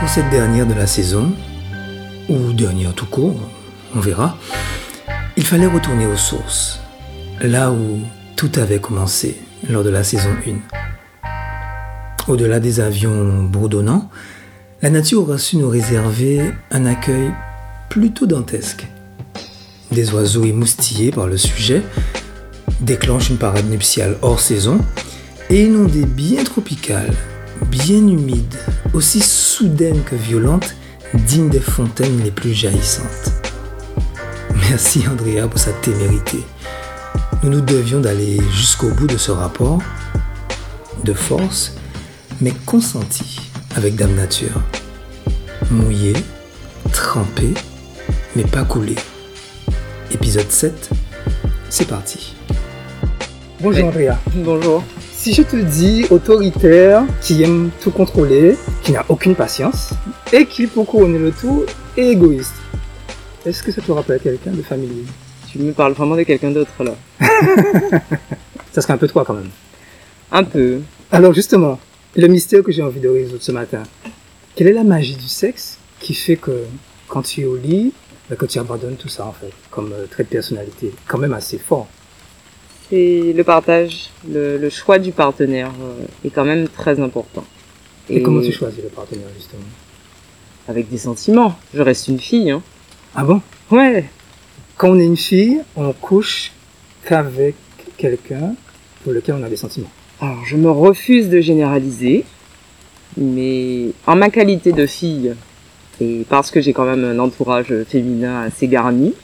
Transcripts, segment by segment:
Pour cette dernière de la saison, ou dernière tout court, on verra, il fallait retourner aux sources, là où tout avait commencé lors de la saison 1. Au-delà des avions bourdonnants, la nature aura su nous réserver un accueil plutôt dantesque. Des oiseaux émoustillés par le sujet déclenchent une parade nuptiale hors saison et une ondée bien tropicale, bien humide, aussi soudaine que violente, digne des fontaines les plus jaillissantes. Merci Andrea pour sa témérité. Nous nous devions d'aller jusqu'au bout de ce rapport, de force, mais consenti avec Dame Nature. Mouillé, trempé, mais pas coulé. Épisode 7, c'est parti. Bonjour Andrea. Bonjour. Si je te dis autoritaire, qui aime tout contrôler, qui n'a aucune patience, et qui, pour couronner le tout, est égoïste, est-ce que ça te rappelle quelqu'un de familier? Tu me parles vraiment de quelqu'un d'autre là. Ça serait un peu toi quand même. Un peu. Alors justement, le mystère que j'ai envie de résoudre ce matin, quelle est la magie du sexe qui fait que quand tu es au lit, bah, que tu abandonnes tout ça en fait, comme euh, trait de personnalité, quand même assez fort? C'est le partage, le, le choix du partenaire euh, est quand même très important. Et, comment tu choisis le partenaire justement? Avec des sentiments. Je reste une fille. Hein. Ah bon? Ouais. Quand on est une fille, on couche qu'avec quelqu'un pour lequel on a des sentiments. Alors je me refuse de généraliser, mais en ma qualité de fille, et parce que j'ai quand même un entourage féminin assez garni,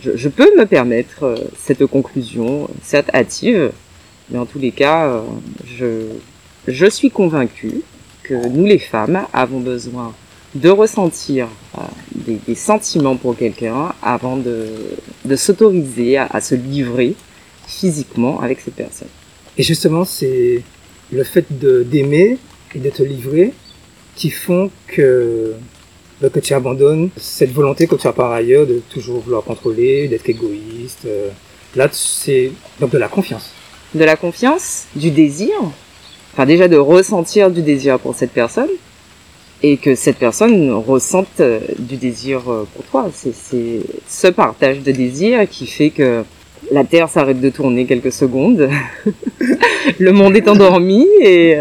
je, je peux me permettre euh, cette conclusion, certes hâtive, mais en tous les cas, euh, je, je suis convaincue que nous les femmes avons besoin de ressentir euh, des, des sentiments pour quelqu'un avant de, de s'autoriser à, à se livrer physiquement avec cette personne. Et justement, c'est le fait d'aimer et de te livrer qui font que que tu abandonnes cette volonté que tu as par ailleurs de toujours vouloir contrôler, d'être égoïste. euh. Là, c'est donc de la confiance. de la confiance, du désir, enfin déjà de ressentir du désir pour cette personne, et que cette personne ressente euh, du désir euh, pour toi. C'est ce partage de désir qui fait que la Terre s'arrête de tourner quelques secondes, le monde est endormi et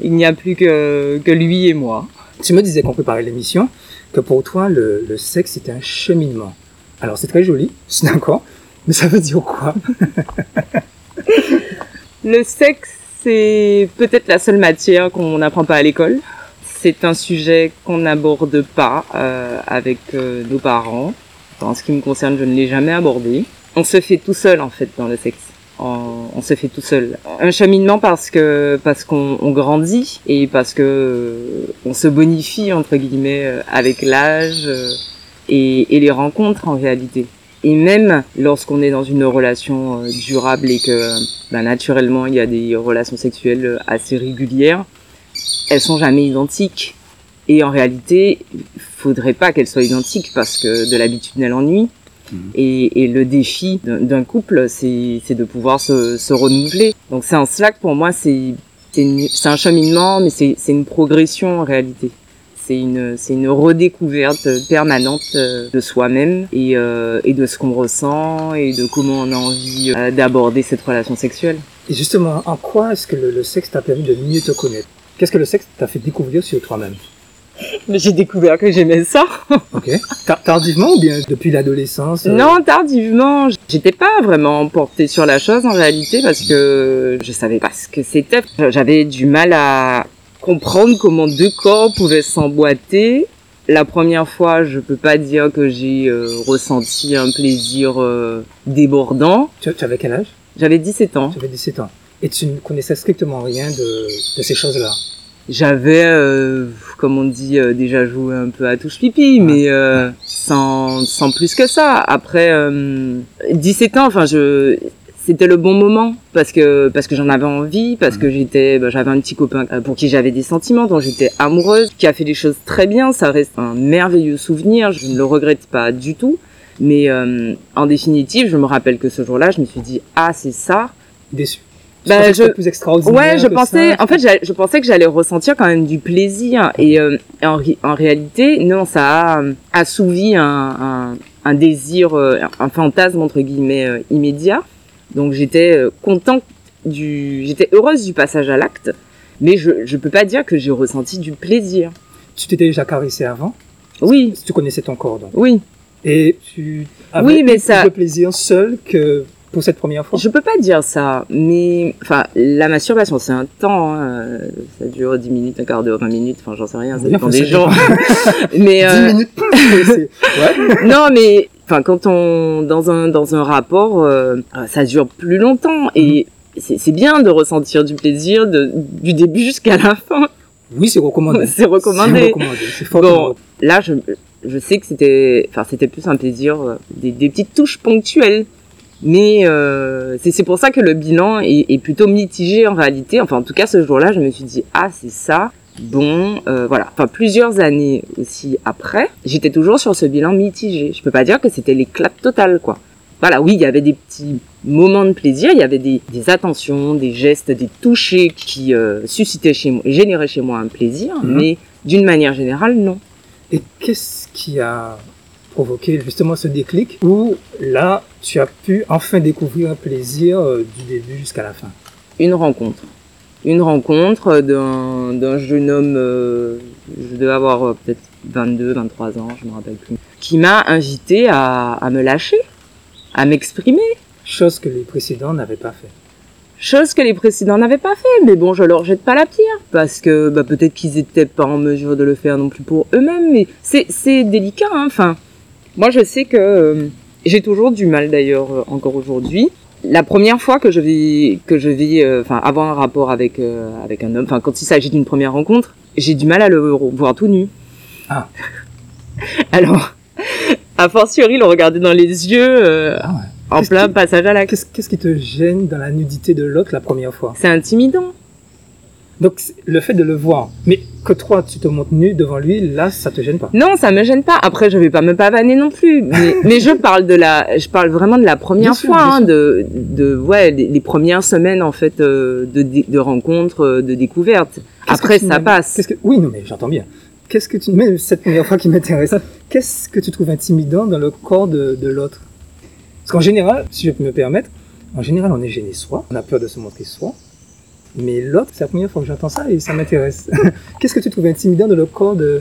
il n'y a plus que, que lui et moi. Tu me disais qu'on préparait l'émission que pour toi, le, sexe est un cheminement. Alors, c'est très joli, je suis d'accord, mais ça veut dire quoi? Le sexe, c'est peut-être la seule matière qu'on n'apprend pas à l'école. C'est un sujet qu'on n'aborde pas euh, avec euh, nos parents. En ce qui me concerne, je ne l'ai jamais abordé. On se fait tout seul en fait dans le sexe. On, on se fait tout seul. Un cheminement parce que parce qu'on on grandit et parce que on se bonifie entre guillemets euh, avec l'âge euh, et, les rencontres en réalité. Et même lorsqu'on est dans une relation euh, durable et que bah, naturellement il y a des relations sexuelles assez régulières, elles sont jamais identiques. Et en réalité, faudrait pas qu'elles soient identiques parce que de l'habitude naît l'ennui. Et, le défi d'un couple, c'est de pouvoir se, renouveler. Donc c'est un cela que pour moi, c'est un cheminement, mais c'est une progression en réalité. C'est une, redécouverte permanente euh, de soi-même et, euh, et de ce qu'on ressent et de comment on a envie euh, d'aborder cette relation sexuelle. Et justement, en quoi est-ce que le, le sexe t'a permis de mieux te connaître? Qu'est-ce que le sexe t'a fait découvrir sur toi-même? Mais j'ai découvert que j'aimais ça. Ok. Tar- Tardivement ou bien depuis l'adolescence euh, Non, tardivement. J'étais pas vraiment portée sur la chose en réalité parce que je savais pas ce que c'était. J'avais du mal à comprendre comment deux corps pouvaient s'emboîter. La première fois, je peux pas dire que j'ai euh, ressenti un plaisir euh, débordant. Tu, tu avais quel âge? J'avais 17 ans. Tu avais 17 ans. Et tu ne connaissais strictement rien de, de ces choses-là? J'avais, euh, comme on dit, euh, déjà joué un peu à touche pipi, mais euh, sans, sans plus que ça. Après euh, 17 ans, enfin, je, c'était le bon moment parce que parce que j'en avais envie, parce que j'étais, bah, j'avais un petit copain euh, pour qui j'avais des sentiments, dont j'étais amoureuse, qui a fait des choses très bien. Ça reste un merveilleux souvenir. Je ne le regrette pas du tout. Mais euh, en définitive, je me rappelle que ce jour-là, je me suis dit ah c'est ça. Déçu. Bah, je- plus extraordinaire. Ouais, je pensais, ça en fait, je pensais que j'allais ressentir quand même du plaisir. Et euh, en, en réalité, non, ça a euh, assouvi un, un, un désir, euh, un fantasme entre guillemets euh, immédiat. Donc j'étais contente du, j'étais heureuse du passage à l'acte, mais je je peux pas dire que j'ai ressenti du plaisir. Tu t'étais déjà caressé avant? Oui, Tu connaissais ton corps, donc. oui. Et tu avais Oui, mais eu ça- plus de plaisir seul que pour cette première fois. Je peux pas dire ça, mais enfin la masturbation c'est un temps, hein, ça dure 10 minutes, un quart d'heure, 20 minutes, enfin j'en sais rien, ça dépend des gens. mais 10 euh, minutes. ouais. non mais enfin quand on dans un dans un rapport euh, ça dure plus longtemps et c'est c'est bien de ressentir du plaisir de, du début jusqu'à la fin. Oui, c'est recommandé. C'est recommandé. C'est Bon, là je je sais que c'était enfin c'était plus un plaisir euh, des, des petites touches ponctuelles. Mais euh, c'est pour ça que le bilan est, est plutôt mitigé en réalité. Enfin, en tout cas, ce jour-là, je me suis dit ah c'est ça. Bon, euh, voilà. Enfin, plusieurs années aussi après, j'étais toujours sur ce bilan mitigé. Je peux pas dire que c'était l'éclat total, quoi. Voilà, oui, il y avait des petits moments de plaisir, il y avait des, des attentions, des gestes, des touchés qui euh, suscitaient chez moi, généraient chez moi un plaisir, Mhm. mais d'une manière générale, non. Et qu'est-ce qui a provoqué justement ce déclic où là, tu as pu enfin découvrir un plaisir euh, du début jusqu'à la fin Une rencontre. Une rencontre d'un d'un jeune homme, euh, je devais avoir euh, peut-être 22, 23 ans, je me rappelle plus, qui m'a invité à, à me lâcher, à m'exprimer. Chose que les précédents n'avaient pas fait. Chose que les précédents n'avaient pas fait, mais bon, je leur jette pas la pierre, parce que bah, peut-être qu'ils étaient pas en mesure de le faire non plus pour eux-mêmes, mais c'est c'est délicat, hein. Enfin, moi je sais que euh, j'ai toujours du mal d'ailleurs euh, encore aujourd'hui. La première fois que je vais que je vais euh, enfin avoir un rapport avec euh, avec un homme, enfin quand il s'agit d'une première rencontre, j'ai du mal à le voir tout nu. Ah. Alors, a fortiori le regarder dans les yeux euh, Ah ouais. en plein qui- passage à. Qu'est-ce qu'est-ce qui te gêne dans la nudité de l'autre la première fois? C'est intimidant. Donc le fait de le voir, mais que toi tu te montres nu devant lui, là ça te gêne pas? Non, ça me gêne pas. Après, je vais pas me pavaner non plus. Mais, mais je parle de la, je parle vraiment de la première Bien fois, hein, de, de, ouais, les, les premières semaines en fait euh, de, rencontres, euh, de découvertes. Après, ça passe. Qu'est-ce que oui non mais j'entends bien. Qu'est-ce que tu même cette première fois qui m'intéresse Qu'est-ce que tu trouves intimidant dans le corps de, de l'autre? Parce qu'en général, si je peux me permettre, en général on est gêné soi, on a peur de se montrer soi. Mais l'autre, c'est la première fois que j'entends ça et ça m'intéresse. Qu'est-ce que tu trouves intimidant dans le corps de,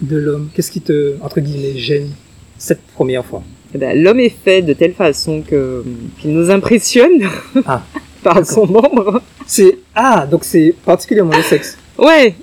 de l'homme? Qu'est-ce qui te, entre guillemets, gêne cette première fois? Eh ben, L'homme est fait de telle façon que qu'il nous impressionne Ah. par son membre. C'est ah donc c'est particulièrement le sexe. Ouais.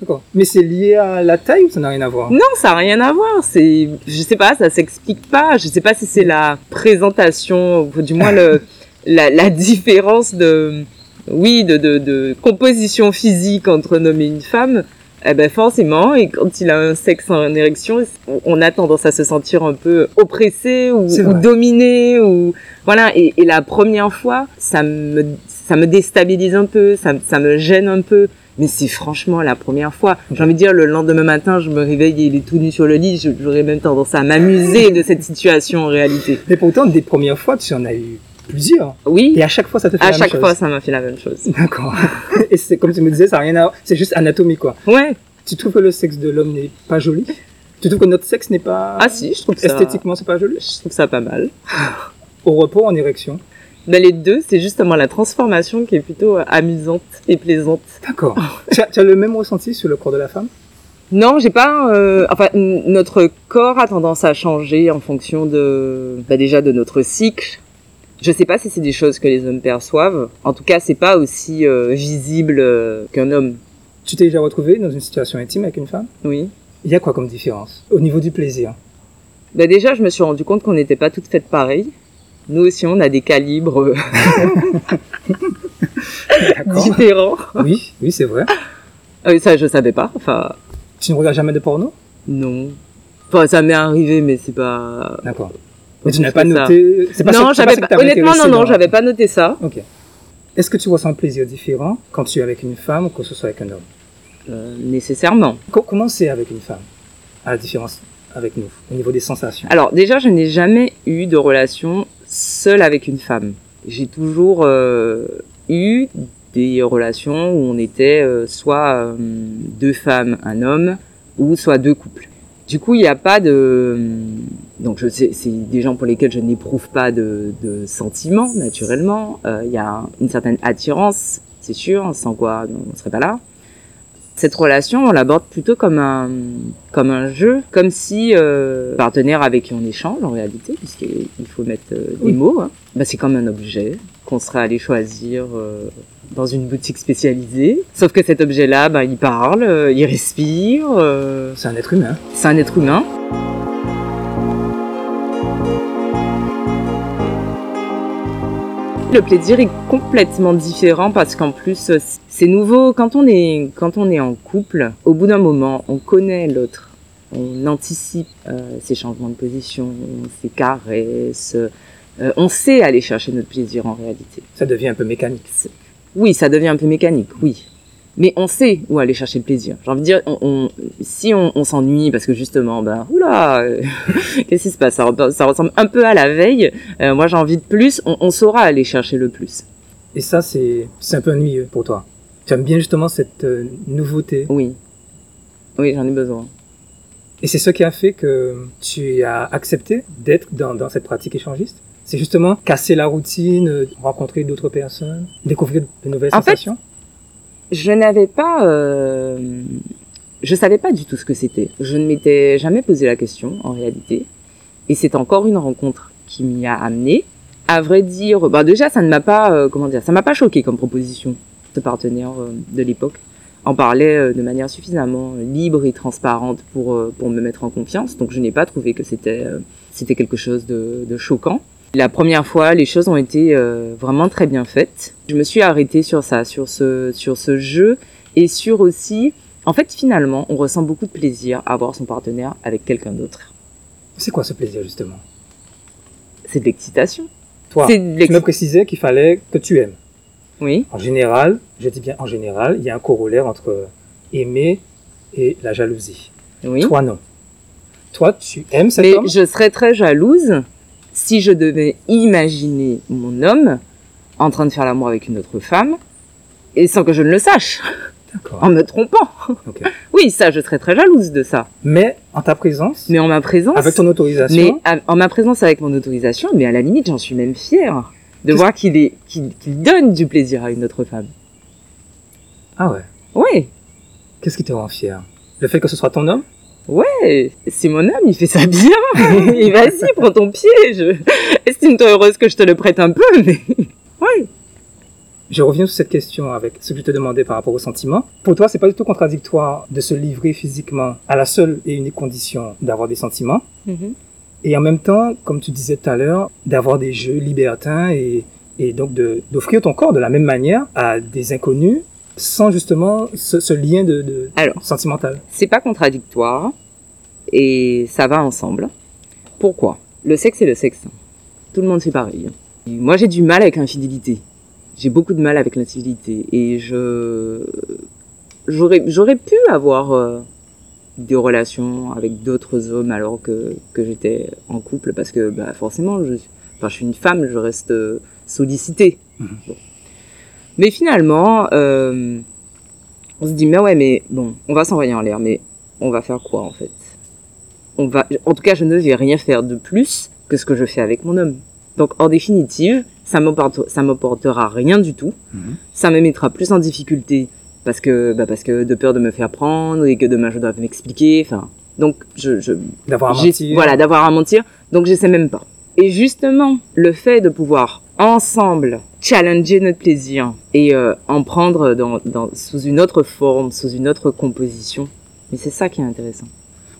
D'accord. Mais c'est lié à la taille ou ça n'a rien à voir? Non, ça a rien à voir. C'est, je sais pas, ça s'explique pas. Je sais pas si c'est la présentation, ou du moins le, la, la différence de, oui, de, de, de composition physique entre un homme et une femme. Eh ben forcément, et quand il a un sexe en érection, on- a tendance à se sentir un peu oppressé ou, dominé ou voilà. Et, et la première fois, ça me ça me déstabilise un peu, ça, me- ça me gêne un peu. Mais c'est franchement la première fois. J'ai envie de dire, le lendemain matin, je me réveille et il est tout nu sur le lit. J'aurais même tendance à m'amuser de cette situation en réalité. Mais pourtant, des premières fois, tu en as eu plusieurs. Oui, Et à chaque fois, ça te fait à la même chaque chose. fois, ça m'a fait la même chose. D'accord. Et c'est comme tu me disais, ça n'a rien à voir. C'est juste anatomie, quoi. Ouais. Tu trouves que le sexe de l'homme n'est pas joli? Tu trouves que notre sexe n'est pas. Ah si, je trouve ça. Esthétiquement, c'est pas joli? Je trouve ça pas mal. Au repos, en érection? Ben, les deux, c'est justement la transformation qui est plutôt euh, amusante et plaisante. D'accord. tu, as, tu as le même ressenti sur le corps de la femme? Non, j'ai pas. euh, enfin, notre corps a tendance à changer en fonction de, bah, déjà de notre cycle. Je sais pas si c'est des choses que les hommes perçoivent. En tout cas, c'est pas aussi euh, visible euh, qu'un homme. Tu t'es déjà retrouvé dans une situation intime avec une femme? Oui. Il y a quoi comme différence? Au niveau du plaisir? Bah déjà, je me suis rendu compte qu'on n'était pas toutes faites pareilles. Nous aussi, on a des calibres euh, D'accord. différents. oui, oui, c'est vrai. Euh, ça, je savais pas. Enfin, Tu ne regardes jamais de porno? Non. Enfin, ça m'est arrivé, mais c'est pas. D'accord. Mais tu n'as pas noté. C'est pas non, j'avais pas. Honnêtement, non, non, j'avais pas noté ça. Ok. Est-ce que tu ressens un plaisir différent quand tu es avec une femme ou que ce soit avec un homme? Euh, nécessairement. Co- Comment c'est avec une femme? À la différence avec nous, au niveau des sensations. Alors déjà, je n'ai jamais eu de relation seule avec une femme. J'ai toujours euh, eu des relations où on était euh, soit deux femmes, un homme, ou soit deux couples. Du coup, il n'y a pas de... Donc, c'est des gens pour lesquels je n'éprouve pas de, de sentiments, naturellement. Euh, Il y a une certaine attirance, c'est sûr, sans quoi on ne serait pas là. Cette relation, on l'aborde plutôt comme un, comme un jeu, comme si euh, partenaire avec qui on échange en réalité, puisqu'il faut mettre euh, des Oui. mots. Hein. Bah, c'est comme un objet qu'on serait allé choisir euh, dans une boutique spécialisée. Sauf que cet objet-là, bah, il parle, il respire, C'est un être humain. c'est un être humain. Le plaisir est complètement différent parce qu'en plus euh, c'est nouveau quand on est quand on est en couple. Au bout d'un moment, on connaît l'autre, on anticipe euh, ses changements de position, ses caresses, euh, on sait aller chercher notre plaisir en réalité. Ça devient un peu mécanique. Oui, ça devient un peu mécanique, oui. Mais on sait où aller chercher le plaisir. J'ai envie de dire, on, on- si on, on s'ennuie parce que justement, ben, oula, euh, qu'est-ce qui se passe? Ça, re- ça ressemble un peu à la veille. euh, moi, j'ai envie de plus. On, on saura aller chercher le plus. Et ça, c'est un peu ennuyeux pour toi. Tu aimes bien justement cette euh, nouveauté? Oui, oui, j'en ai besoin. Et c'est ce qui a fait que tu as accepté d'être dans, dans cette pratique échangiste? C'est justement casser la routine, rencontrer d'autres personnes, découvrir de nouvelles En fait, sensations? Je n'avais pas, euh, je savais pas du tout ce que c'était. Je ne m'étais jamais posé la question en réalité. Et c'est encore une rencontre qui m'y a amené. À vrai dire, bah déjà ça ne m'a pas, euh, comment dire, ça m'a pas choqué comme proposition. Ce partenaire euh, de l'époque en parlait euh, de manière suffisamment libre et transparente pour pour me mettre en confiance. Donc je n'ai pas trouvé que c'était c'était quelque chose de, de choquant. La première fois, les choses ont été euh, vraiment très bien faites. Je me suis arrêtée sur ça, sur ce, sur ce jeu et sur aussi, en fait, finalement, on ressent beaucoup de plaisir à voir son partenaire avec quelqu'un d'autre. C'est quoi ce plaisir justement? C'est de l'excitation. Toi, tu me précisais qu'il fallait que tu aimes. Oui. En général, je dis bien en général, il y a un corollaire entre aimer et la jalousie. Oui. Toi, non. Toi, tu aimes cet Mais homme? je serais très jalouse si je devais imaginer mon homme en train de faire l'amour avec une autre femme et sans que je ne le sache, en me trompant. Oui, ça, je serais très jalouse de ça. Mais en ta présence, Mais en ma présence, avec ton mais autorisation, à- en ma présence avec mon autorisation, mais à la limite, j'en suis même fière de voir qu'il est, qu'il, qu'il donne du plaisir à une autre femme. ah ouais, Ouais, qu'est-ce qui te rend fier Le fait que ce soit ton homme? Ouais, c'est mon homme, il fait ça bien. Et vas-y, prends ton pied. Je... Estime-toi heureuse que je te le prête un peu, mais ouais. Je reviens sur cette question avec ce que je te demandais par rapport au sentiment. Pour toi, c'est pas du tout contradictoire de se livrer physiquement à la seule et unique condition d'avoir des sentiments. Mhm. Et en même temps, comme tu disais tout à l'heure, d'avoir des jeux libertins et, et donc d'offrir ton corps de la même manière à des inconnus sans justement ce, ce lien de, de Alors. sentimental. C'est pas contradictoire et ça va ensemble. Pourquoi? Le sexe est le sexe. Tout le monde fait pareil. Et Moi, j'ai du mal avec l'infidélité. J'ai beaucoup de mal avec l'infidélité et je j'aurais j'aurais pu avoir euh, des relations avec d'autres hommes alors que que j'étais en couple parce que bah forcément je enfin je suis une femme, je reste euh, sollicitée. Mhm. Bon. Mais finalement euh, on se dit mais ouais mais bon on va s'envoyer en l'air mais on va faire quoi en fait? On va en tout cas je ne vais rien faire de plus que ce que je fais avec mon homme donc en définitive ça ça m'apportera rien du tout Mhm. ça me mettra plus en difficulté parce que bah parce que de peur de me faire prendre et que demain je dois m'expliquer enfin donc je, je D'avoir à mentir. Voilà, d'avoir à mentir. Donc je sais même pas. Et justement, le fait de pouvoir ensemble challenger notre plaisir et euh, en prendre dans, dans, sous une autre forme, sous une autre composition, mais c'est ça qui est intéressant.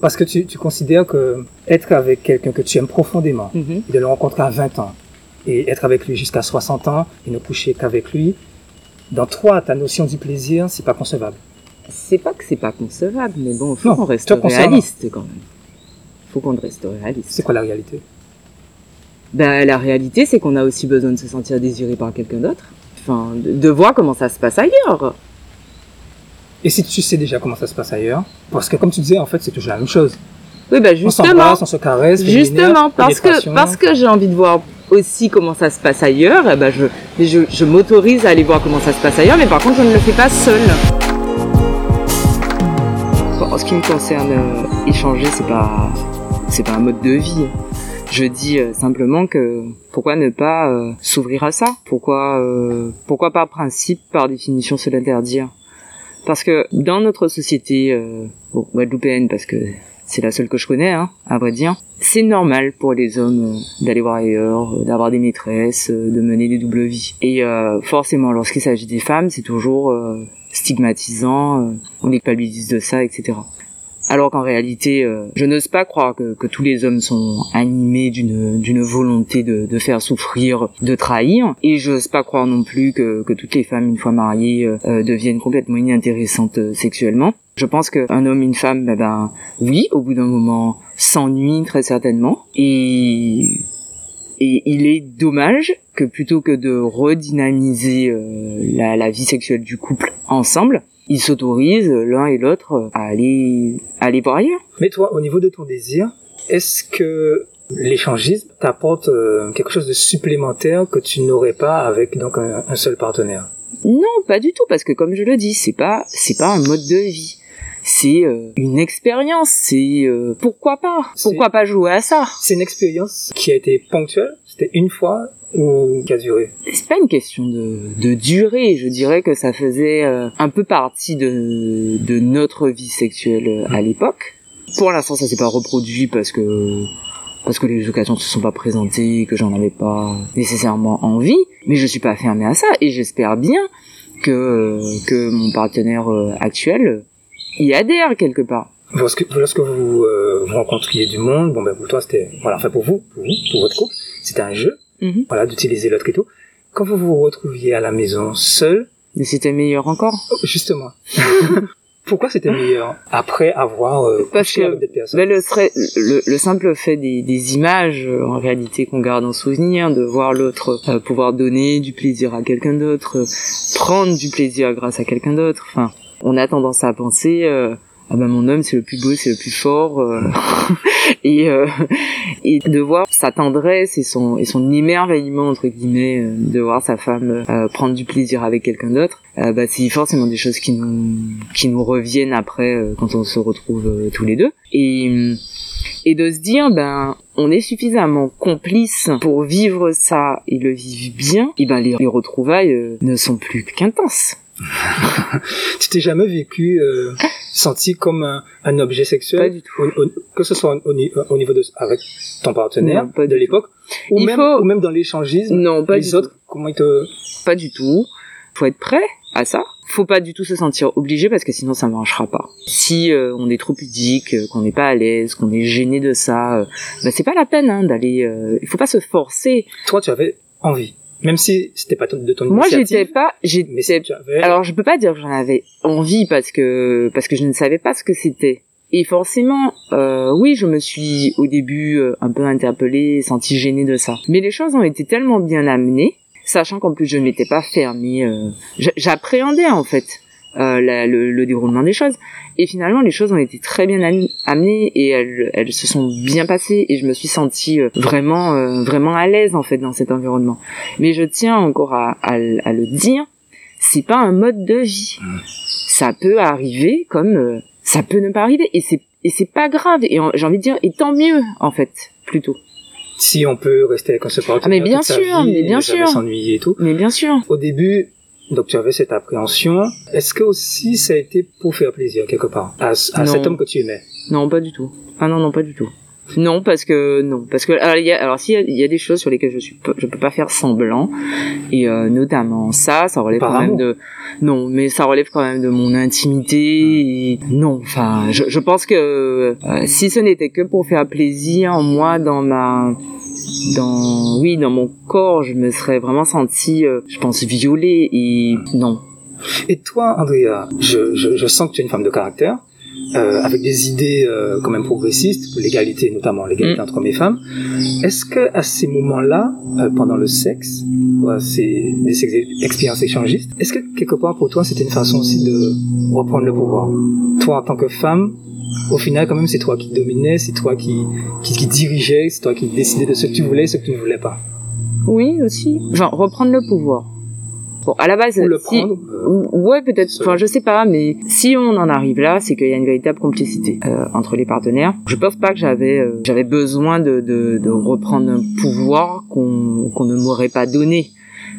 Parce que tu, tu considères que être avec quelqu'un que tu aimes profondément, et de le rencontrer à 20 ans, et être avec lui jusqu'à 60 ans, et ne coucher qu'avec lui, dans toi, ta notion du plaisir, c'est pas concevable. C'est pas que c'est pas concevable, mais bon, faut qu'on reste réaliste quand même. Faut qu'on reste réaliste. C'est quoi la réalité? Ben, la réalité, c'est qu'on a aussi besoin de se sentir désiré par quelqu'un d'autre. Enfin, de, de voir comment ça se passe ailleurs. Et si tu sais déjà comment ça se passe ailleurs, parce que comme tu disais, en fait, c'est toujours la même chose. Oui, ben On justement. s'embrasse, on se caresse, Justement, parce que, parce que j'ai envie de voir aussi comment ça se passe ailleurs, eh ben je, je, je m'autorise à aller voir comment ça se passe ailleurs, mais par contre je ne le fais pas seule. En ce qui me concerne, euh, échanger, c'est pas, c'est pas un mode de vie. Je dis euh, simplement que pourquoi ne pas euh, s'ouvrir à ça? Pourquoi, pourquoi par principe, par définition, se l'interdire? Parce que dans notre société, bon, guadeloupéenne, parce que c'est la seule que je connais, hein, à vrai dire. C'est normal pour les hommes euh, d'aller voir ailleurs, euh, d'avoir des maîtresses, euh, de mener des doubles vies. Et forcément, lorsqu'il s'agit des femmes, c'est toujours stigmatisant, on les culpabilise de ça, etc. Alors qu'en réalité, je n'ose pas croire que, tous les hommes sont animés d'une volonté de, de, faire souffrir, de trahir, et je n'ose pas croire non plus que, que toutes les femmes une fois mariées deviennent complètement inintéressantes sexuellement. Je pense qu'un homme, une femme, ben, ben oui, au bout d'un moment, s'ennuie très certainement. Et, et il est dommage que plutôt que de redynamiser euh, la, vie sexuelle du couple ensemble, ils s'autorisent l'un et l'autre à aller, à aller voir ailleurs. Mais toi, au niveau de ton désir, est-ce que l'échangisme t'apporte euh, quelque chose de supplémentaire que tu n'aurais pas avec donc un, seul partenaire? Non, pas du tout, parce que comme je le dis, c'est pas c'est pas un mode de vie c'est euh, une expérience, c'est euh, pourquoi pas? Pourquoi pas jouer à ça? C'est une expérience qui a été ponctuelle, c'était une fois ou qui a duré? C'est pas une question de, de durée, je dirais que ça faisait euh, un peu partie de, de notre vie sexuelle à l'époque. Pour l'instant, ça s'est pas reproduit parce que parce que les occasions ne se sont pas présentées, que j'en avais pas nécessairement envie, mais je suis pas fermée à ça et j'espère bien que que mon partenaire actuel y adhère quelque part. Lorsque, lorsque vous, euh, vous rencontriez du monde, bon ben pour toi c'était, voilà, enfin pour vous, pour vous, pour votre couple, c'était un jeu, mhm. voilà, d'utiliser l'autre et tout. Quand vous vous retrouviez à la maison seul, mais c'était meilleur encore. Oh, justement. Pourquoi c'était meilleur? Après avoir euh, Parce que avec des personnes ben le, le, le, simple fait des, des images euh, en réalité qu'on garde en souvenir, de voir l'autre euh, pouvoir donner du plaisir à quelqu'un d'autre, prendre du plaisir grâce à quelqu'un d'autre. Enfin, on a tendance à penser euh, ah ben mon homme c'est le plus beau, c'est le plus fort euh, et euh, et de voir sa tendresse et son et son émerveillement entre guillemets de voir sa femme prendre du plaisir avec quelqu'un d'autre, bah c'est forcément des choses qui nous qui nous reviennent après quand on se retrouve tous les deux. Et et de se dire ben on est suffisamment complice pour vivre ça et le vivre bien et ben les retrouvailles ne sont plus qu'intenses tu t'es jamais vécu euh, senti comme un, un, objet sexuel Pas du tout. que ce soit au, niveau de avec ton partenaire de l'époque ou même ou même dans l'échangisme non pas les autres comment ils te pas du tout. Faut être prêt à ça. Faut pas du tout se sentir obligé parce que sinon ça marchera pas. Si euh, on est trop pudique euh, qu'on n'est pas à l'aise qu'on est gêné de ça bah c'est pas la peine hein, d'aller il faut pas se forcer. Toi tu avais envie même si c'était pas de ton Moi, j'étais pas, j'étais, alors je peux pas dire que j'en avais envie parce que, parce que je ne savais pas ce que c'était. Et forcément, euh, oui, je me suis au début euh, un peu interpellée, sentie gênée de ça. Mais les choses ont été tellement bien amenées, sachant qu'en plus je ne m'étais pas fermée, euh, j'appréhendais en fait euh, le, le, déroulement des choses. Et finalement, les choses ont été très bien amenées et elles, elles se sont bien passées et je me suis sentie euh, vraiment, euh, vraiment à l'aise en fait dans cet environnement. Mais je tiens encore à, à, à le dire, c'est pas un mode de vie. Mmh. Ça peut arriver comme euh, ça peut ne pas arriver et c'est et c'est pas grave et j'ai envie de dire et tant mieux en fait plutôt si on peut rester avec un support ah mais bien sûr mais bien sûr s'ennuyer et tout mais bien sûr au début donc tu avais cette appréhension. Est-ce que aussi ça a été pour faire plaisir quelque part? À, cet homme que tu aimais? Non, pas du tout. Ah non, non, pas du tout. Non, parce que non, parce que alors il y a alors s'il y, a des choses sur lesquelles je suis je peux pas faire semblant et euh, notamment ça, ça relève quand même de non, mais ça relève quand même de mon intimité. Et, non, enfin, je, je pense que euh, si ce n'était que pour faire plaisir, moi dans ma dans oui dans mon corps je me serais vraiment sentie euh, je pense violée et non. Et toi Andrea je, je, je sens que tu es une femme de caractère euh, avec des idées euh, quand même progressistes l'égalité notamment l'égalité mm. entre hommes et femmes. Est-ce que à ces moments-là euh, pendant le sexe ces des expériences échangistes est-ce que quelque part pour toi c'était une façon aussi de reprendre le pouvoir? Toi en tant que femme au final, quand même, c'est toi qui dominais, c'est toi qui, qui, qui dirigeais, c'est toi qui décidais de ce que tu voulais et ce que tu ne voulais pas. Oui, aussi. Enfin, reprendre le pouvoir. Bon, à la base, Ou le si- prendre. euh, Ouais, peut-être. Enfin, je sais pas, mais si on en arrive là, c'est qu'il y a une véritable complicité euh, entre les partenaires. Je pense pas que j'avais euh, j'avais besoin de, de, de reprendre un pouvoir qu'on qu'on ne m'aurait pas donné,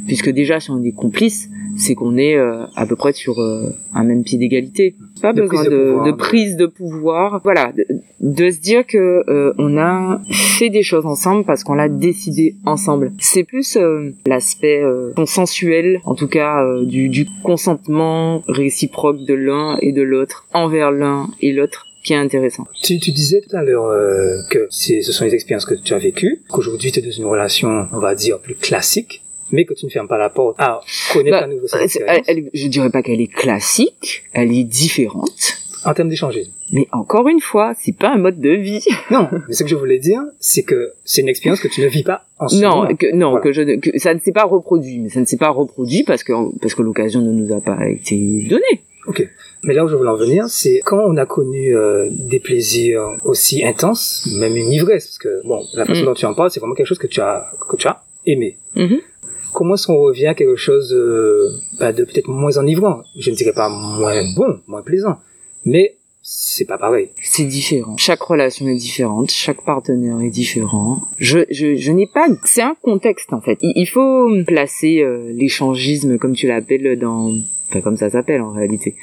puisque déjà si on est complice, c'est qu'on est euh, à peu près sur un même pied d'égalité. Pas De besoin prise de de, pouvoir. de prise de pouvoir. Voilà, de, de se dire que euh, on a fait des choses ensemble parce qu'on l'a décidé ensemble. C'est plus euh, l'aspect euh, consensuel, en tout cas euh, du, du consentement réciproque de l'un et de l'autre envers l'un et l'autre qui est intéressant. Tu, tu disais tout à l'heure euh, que ce sont les expériences que tu as vécues, qu'aujourd'hui tu es dans une relation, on va dire, plus classique, mais que tu ne fermes pas la porte à connaître Bah, à nouveau Euh, expérience elle- elle- je dirais pas qu'elle est classique, elle est différente. en termes d'échangisme. Mais encore une fois, c'est pas un mode de vie. Non, mais ce que je voulais dire, c'est que c'est une expérience que tu ne vis pas en ce Non, que, non, Voilà. que je, ne- que ça ne s'est pas reproduit, mais ça ne s'est pas reproduit parce que parce que l'occasion ne nous a pas été donnée. Ok. Mais là où je voulais en venir, c'est quand on a connu euh, des plaisirs aussi intenses, même une ivresse, parce que bon, la façon Mm. dont tu en parles, c'est vraiment quelque chose que tu as que tu as aimé. Mhm. Comment est-ce qu'on revient à quelque chose euh, bah, de peut-être moins enivrant? Je ne dirais pas moins bon, moins plaisant, mais c'est pas pareil. C'est différent. Chaque relation est différente, chaque partenaire est différent. Je, je, je n'ai pas. C'est un contexte en fait. Il, il faut placer euh, l'échangisme, comme tu l'appelles, dans. Enfin, comme ça s'appelle en réalité.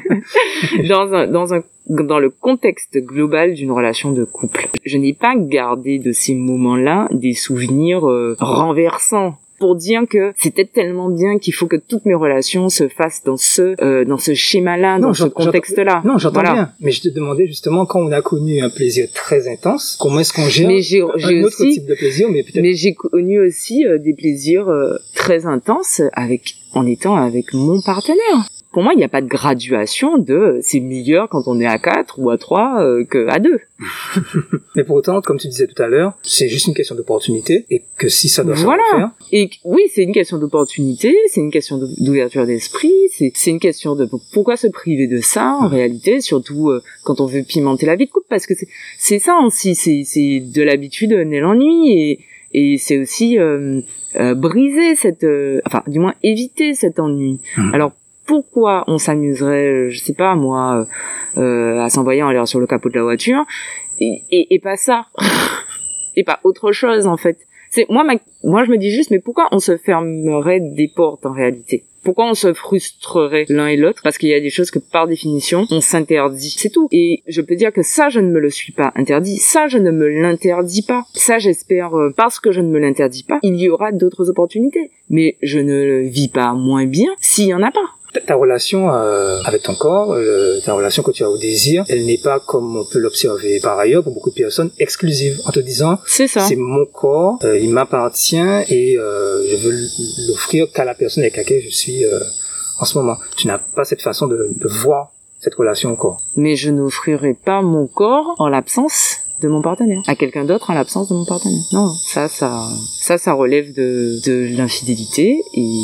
dans un, dans un, dans le contexte global d'une relation de couple. Je n'ai pas gardé de ces moments-là des souvenirs euh, renversants pour dire que c'était tellement bien qu'il faut que toutes mes relations se fassent dans ce euh, dans ce schéma-là, dans ce contexte-là. Non, j'entends Voilà. bien, mais je te demandais justement quand on a connu un plaisir très intense, comment est-ce qu'on gère Mais j'ai j'ai un autre aussi type de plaisir, mais peut-être mais j'ai connu aussi euh, des plaisirs euh, très intenses avec en étant avec mon partenaire. Pour moi, il n'y a pas de graduation de euh, c'est meilleur quand on est à 4 ou à 3 euh, que à 2. Mais pour autant, comme tu disais tout à l'heure, c'est juste une question d'opportunité et que si ça doit Voilà. se refaire, Et oui, c'est une question d'opportunité, c'est une question d'ouverture d'esprit, c'est c'est une question de pourquoi se priver de ça en réalité, surtout euh, quand on veut pimenter la vie de couple, parce que c'est- c'est ça aussi, c'est c'est de l'habitude naît l'ennui et et c'est aussi euh, euh, briser cette, euh, enfin du moins éviter cet ennui. Mhm. Alors pourquoi on s'amuserait, euh, je sais pas moi, euh, euh, à s'envoyer en l'air sur le capot de la voiture et, et, pas ça et pas autre chose en fait. C'est moi moi je me dis juste mais pourquoi on se fermerait des portes en réalité? Pourquoi on se frustrerait l'un et l'autre? Parce qu'il y a des choses que par définition on s'interdit. C'est tout. Et je peux dire que ça je ne me le suis pas interdit. Ça je ne me l'interdis pas. Ça j'espère euh, parce que je ne me l'interdis pas, il y aura d'autres opportunités. Mais je ne le vis pas moins bien s'il y en a pas. Ta, relation euh, avec ton corps, euh, ta relation que tu as au désir, elle n'est pas comme on peut l'observer par ailleurs pour beaucoup de personnes exclusive en te disant C'est ça. c'est mon corps, euh, il m'appartient et euh, je veux l'offrir qu'à la personne avec laquelle je suis euh, en ce moment. Tu n'as pas cette façon de, de voir cette relation au corps. mais je n'offrirai pas mon corps en l'absence de mon partenaire à quelqu'un d'autre en l'absence de mon partenaire. Non, ça, ça, ça, ça relève de, de l'infidélité et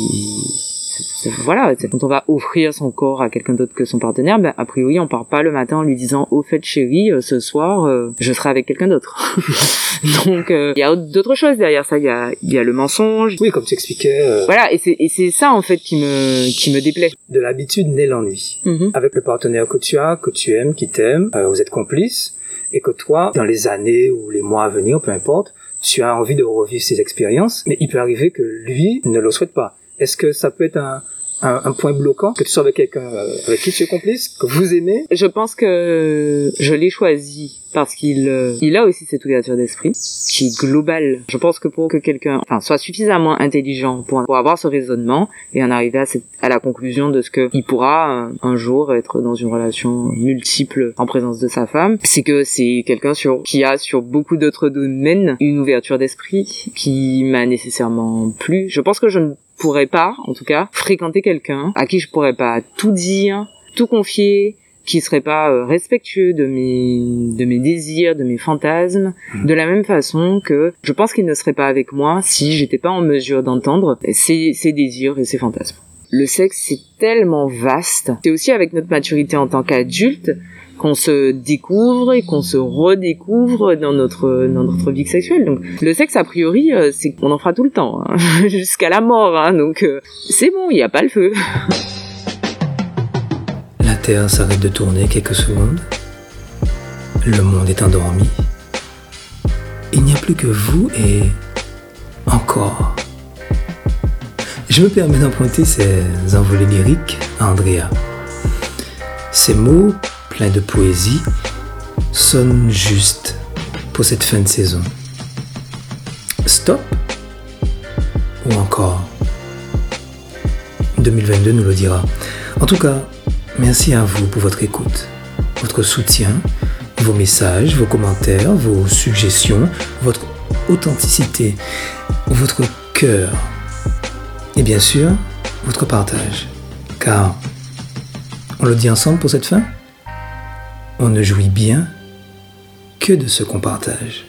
voilà. Quand on va offrir son corps à quelqu'un d'autre que son partenaire, ben a priori on part pas le matin en lui disant au fait chérie, euh, ce soir euh, je serai avec quelqu'un d'autre. Donc euh, il y a d'autres choses derrière ça. Il y a, il y a le mensonge. Oui, comme tu expliquais, euh, Voilà, et c'est ça en fait qui me qui me déplaît. de l'habitude naît l'ennui. Mhm. Avec le partenaire que tu as, que tu aimes, qui t'aime, vous êtes complices, et que toi, dans les années ou les mois à venir, peu importe, tu as envie de revivre ces expériences, mais il peut arriver que lui ne le souhaite pas. Est-ce que ça peut être un, un, un point bloquant que tu sois avec quelqu'un euh, avec qui tu es complice, que vous aimez? Je pense que je l'ai choisi parce qu'il euh, il a aussi cette ouverture d'esprit qui est globale. Je pense que pour que quelqu'un enfin soit suffisamment intelligent pour, avoir ce raisonnement et en arriver à, cette, à la conclusion de ce que il pourra euh, un jour être dans une relation multiple en présence de sa femme, c'est que c'est quelqu'un sur qui a sur beaucoup d'autres domaines une ouverture d'esprit qui m'a nécessairement plu. Je pense que je ne pourrais pas, en tout cas, fréquenter quelqu'un à qui je pourrais pas tout dire, tout confier, qui serait pas euh, respectueux de mes de mes désirs, de mes fantasmes, de la même façon que je pense qu'il ne serait pas avec moi si j'étais pas en mesure d'entendre ses, ses désirs et ses fantasmes. Le sexe c'est tellement vaste. C'est aussi avec notre maturité en tant qu'adulte qu'on se découvre et qu'on se redécouvre dans notre dans notre vie sexuelle. Le sexe a priori euh, c'est qu'on en fera tout le temps hein, jusqu'à la mort. Hein, donc euh, c'est bon, il n'y a pas le feu. La Terre s'arrête de tourner quelques secondes. Le monde est endormi. Il n'y a plus que vous et encore. Je me permets d'emprunter ces envolées lyriques à Andrea. Ces mots, pleins de poésie, sonnent justes pour cette fin de saison. Stop Ou encore 2022 nous le dira. En tout cas, merci à vous pour votre écoute, votre soutien, vos messages, vos commentaires, vos suggestions, votre authenticité, votre cœur et bien sûr votre partage. Car, on le dit ensemble pour cette fin, on ne jouit bien que de ce qu'on partage.